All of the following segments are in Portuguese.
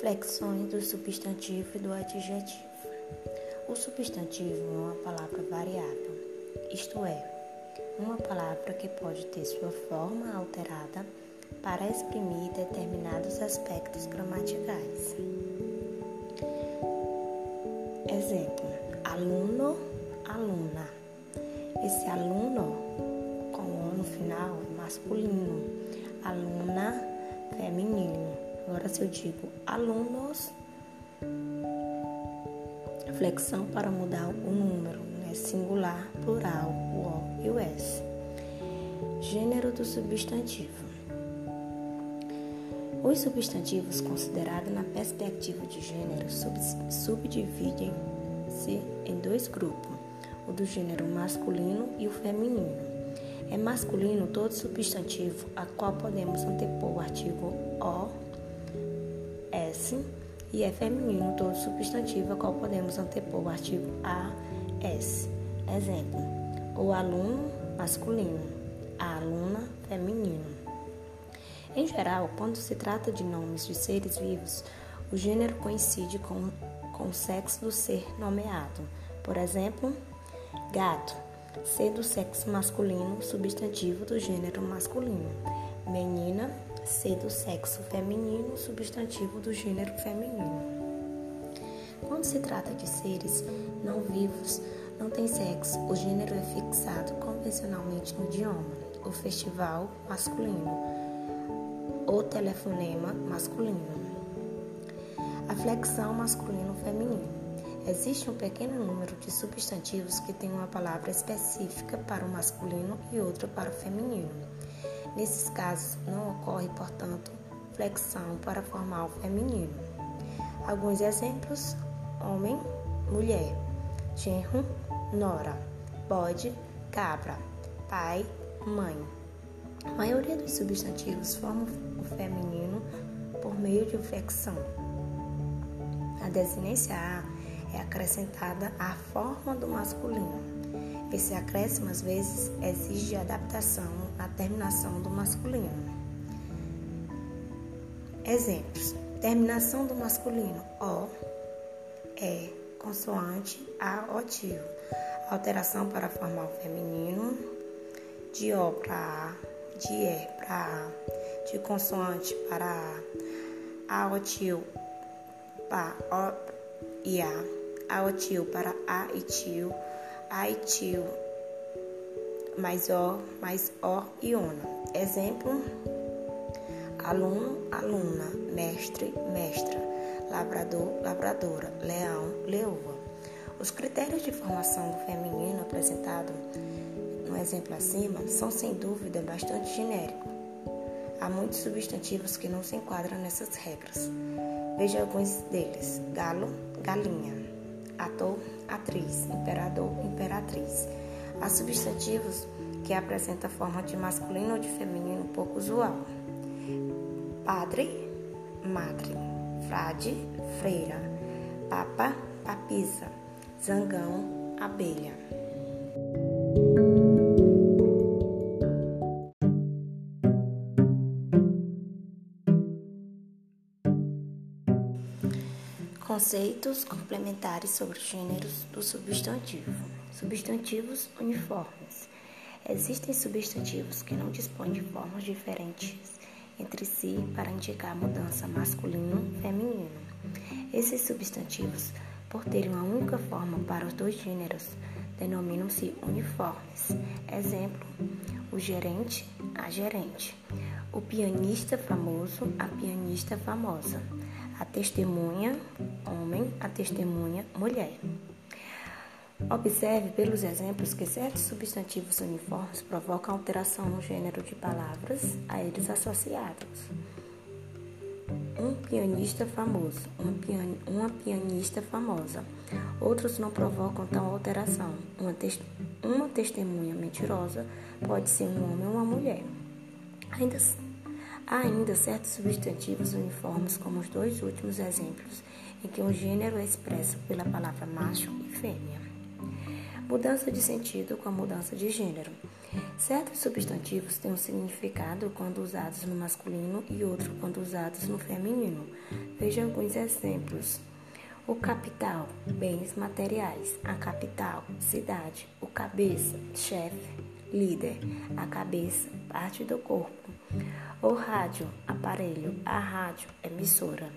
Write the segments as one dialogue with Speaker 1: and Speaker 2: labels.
Speaker 1: Flexões do substantivo e do adjetivo. O substantivo é uma palavra variável, isto é, uma palavra que pode ter sua forma alterada para exprimir determinados aspectos gramaticais. Exemplo: aluno, aluna. Esse aluno, com o no final, é masculino, aluna, feminino. Agora, se eu digo alunos, flexão para mudar o número, né? singular, plural, o O e o S. Gênero do substantivo. Os substantivos considerados na perspectiva de gênero sub subdividem-se em dois grupos, o do gênero masculino e o feminino. É masculino todo substantivo a qual podemos antepor o artigo E é feminino todo substantivo a qual podemos antepor o artigo a, s. Exemplo: o aluno masculino, a aluna feminino. Em geral, quando se trata de nomes de seres vivos, o gênero coincide com, com o sexo do ser nomeado. Por exemplo, gato, ser do sexo masculino, substantivo do gênero masculino. Menina, ser do sexo feminino, substantivo do gênero feminino. Quando se trata de seres não vivos, não tem sexo, o gênero é fixado convencionalmente no idioma, o festival masculino, o telefonema masculino, a flexão masculino-feminino. Existe um pequeno número de substantivos que têm uma palavra específica para o masculino e outra para o feminino. Nesses casos, não ocorre, portanto, flexão para formar o feminino. Alguns exemplos: homem, mulher, genro, nora, bode, cabra, pai, mãe. A maioria dos substantivos formam o feminino por meio de flexão. A desinência A é acrescentada à forma do masculino. Esse acréscimo, às vezes, exige adaptação na terminação do masculino. Exemplos: terminação do masculino O, E, consoante A, otivo. Alteração para formar o feminino, de O para A, de E para A, de consoante para A, A otil para O e A, A otil para A e tio ai, tio, mais O, mais O e ONA. Exemplo: aluno, aluna, mestre, mestra, labrador, labradora, leão, leoa. Os critérios de formação do feminino apresentados no exemplo acima são sem dúvida bastante genéricos. Há muitos substantivos que não se enquadram nessas regras. Veja alguns deles: galo, galinha, ator, atriz, imperador, imperatriz. Há substantivos que apresentam forma de masculino ou de feminino pouco usual. Padre, madre, frade, freira, papa, papisa, zangão, abelha. Conceitos complementares sobre os gêneros do substantivo. Substantivos uniformes. Existem substantivos que não dispõem de formas diferentes entre si para indicar mudança masculino-feminino. Esses substantivos, por terem uma única forma para os dois gêneros, denominam-se uniformes. Exemplo: o gerente, a gerente, o pianista famoso, a pianista famosa a testemunha homem, a testemunha mulher. Observe pelos exemplos que certos substantivos uniformes provocam alteração no gênero de palavras a eles associados. Um pianista famoso, uma, pian uma pianista famosa. Outros não provocam tal alteração. Uma, uma testemunha mentirosa pode ser um homem ou uma mulher. Ainda Há ainda certos substantivos uniformes, como os dois últimos exemplos, em que um gênero é expresso pela palavra macho e fêmea. Mudança de sentido com a mudança de gênero. Certos substantivos têm um significado quando usados no masculino e outro quando usados no feminino. Veja alguns exemplos. O capital, bens materiais. A capital, cidade. O cabeça, chefe, líder. A cabeça, parte do corpo. O rádio, aparelho. A rádio, emissora.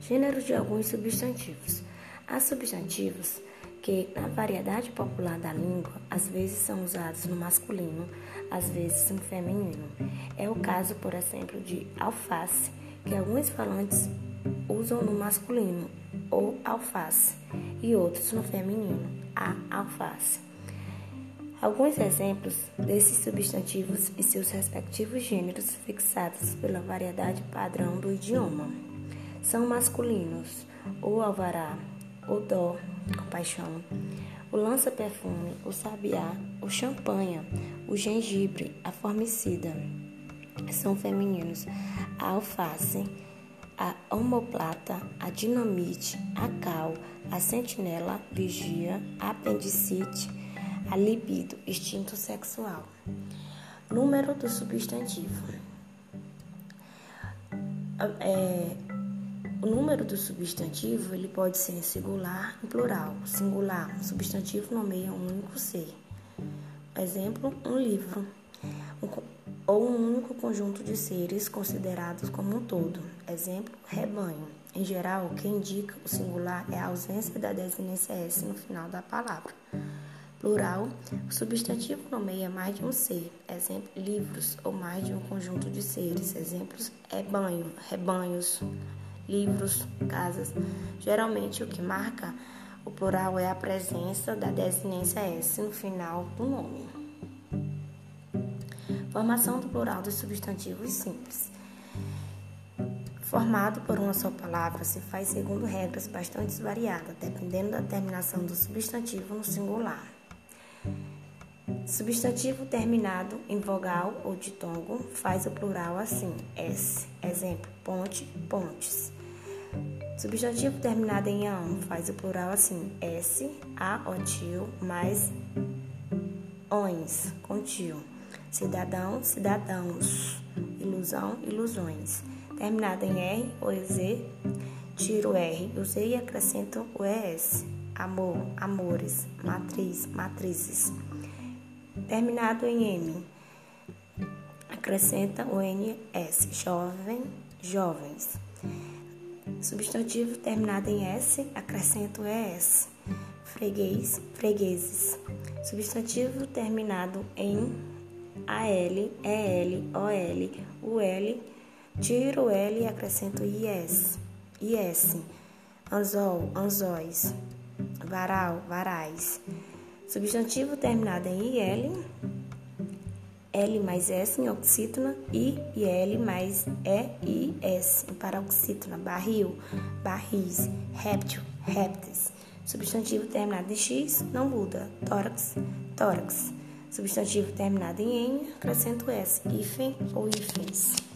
Speaker 1: Gêneros de alguns substantivos. Há substantivos que, na variedade popular da língua, às vezes são usados no masculino, às vezes no feminino. É o caso, por exemplo, de alface, que alguns falantes usam no masculino, ou alface, e outros no feminino, a alface. Alguns exemplos desses substantivos e seus respectivos gêneros fixados pela variedade padrão do idioma são masculinos: o alvará, o dó, compaixão, o lança-perfume, o sabiá, o champanha, o gengibre, a formicida. São femininos a alface, a homoplata, a dinamite, a cal, a sentinela, vigia, a apendicite, a libido, instinto sexual. Número do substantivo. É, o número do substantivo ele pode ser singular e plural. Singular, substantivo nomeia um único ser. Exemplo, um livro. ou um único conjunto de seres considerados como um todo. Exemplo, rebanho. Em geral, o que indica o singular é a ausência da desinência S no final da palavra. Plural, o substantivo nomeia mais de um ser. Exemplo, livros, ou mais de um conjunto de seres. Exemplos, rebanho, rebanhos, livros, casas. Geralmente, o que marca o plural é a presença da desinência S no final do nome. Formação do plural dos substantivos simples. Formado por uma só palavra, se faz segundo regras bastante variadas, dependendo da terminação do substantivo no singular. Substantivo terminado em vogal ou ditongo faz o plural assim: S. Exemplo: ponte, pontes. Substantivo terminado em ão faz o plural assim: S, A, O, tio, mais ões, com tio. Cidadão, cidadãos. Ilusão, ilusões. Terminado em R ou Z, tiro R, o Z e acrescento o ES. Amor, amores. Matriz, matrizes. Terminado em M, acrescenta o NS. Jovem, jovens. Substantivo terminado em S, acrescento ES. Freguês, fregueses. Substantivo terminado em AL, EL, OL, UL, tiro L e acrescento IS. IS. Anzol, anzóis. Varal, varais. Substantivo terminado em IL, L mais S em oxítona I e L mais E e S em paroxítona, barril, barris, réptil, répteis. Substantivo terminado em X não muda, tórax, tórax. Substantivo terminado em N, acrescento S, hífen ou hífens.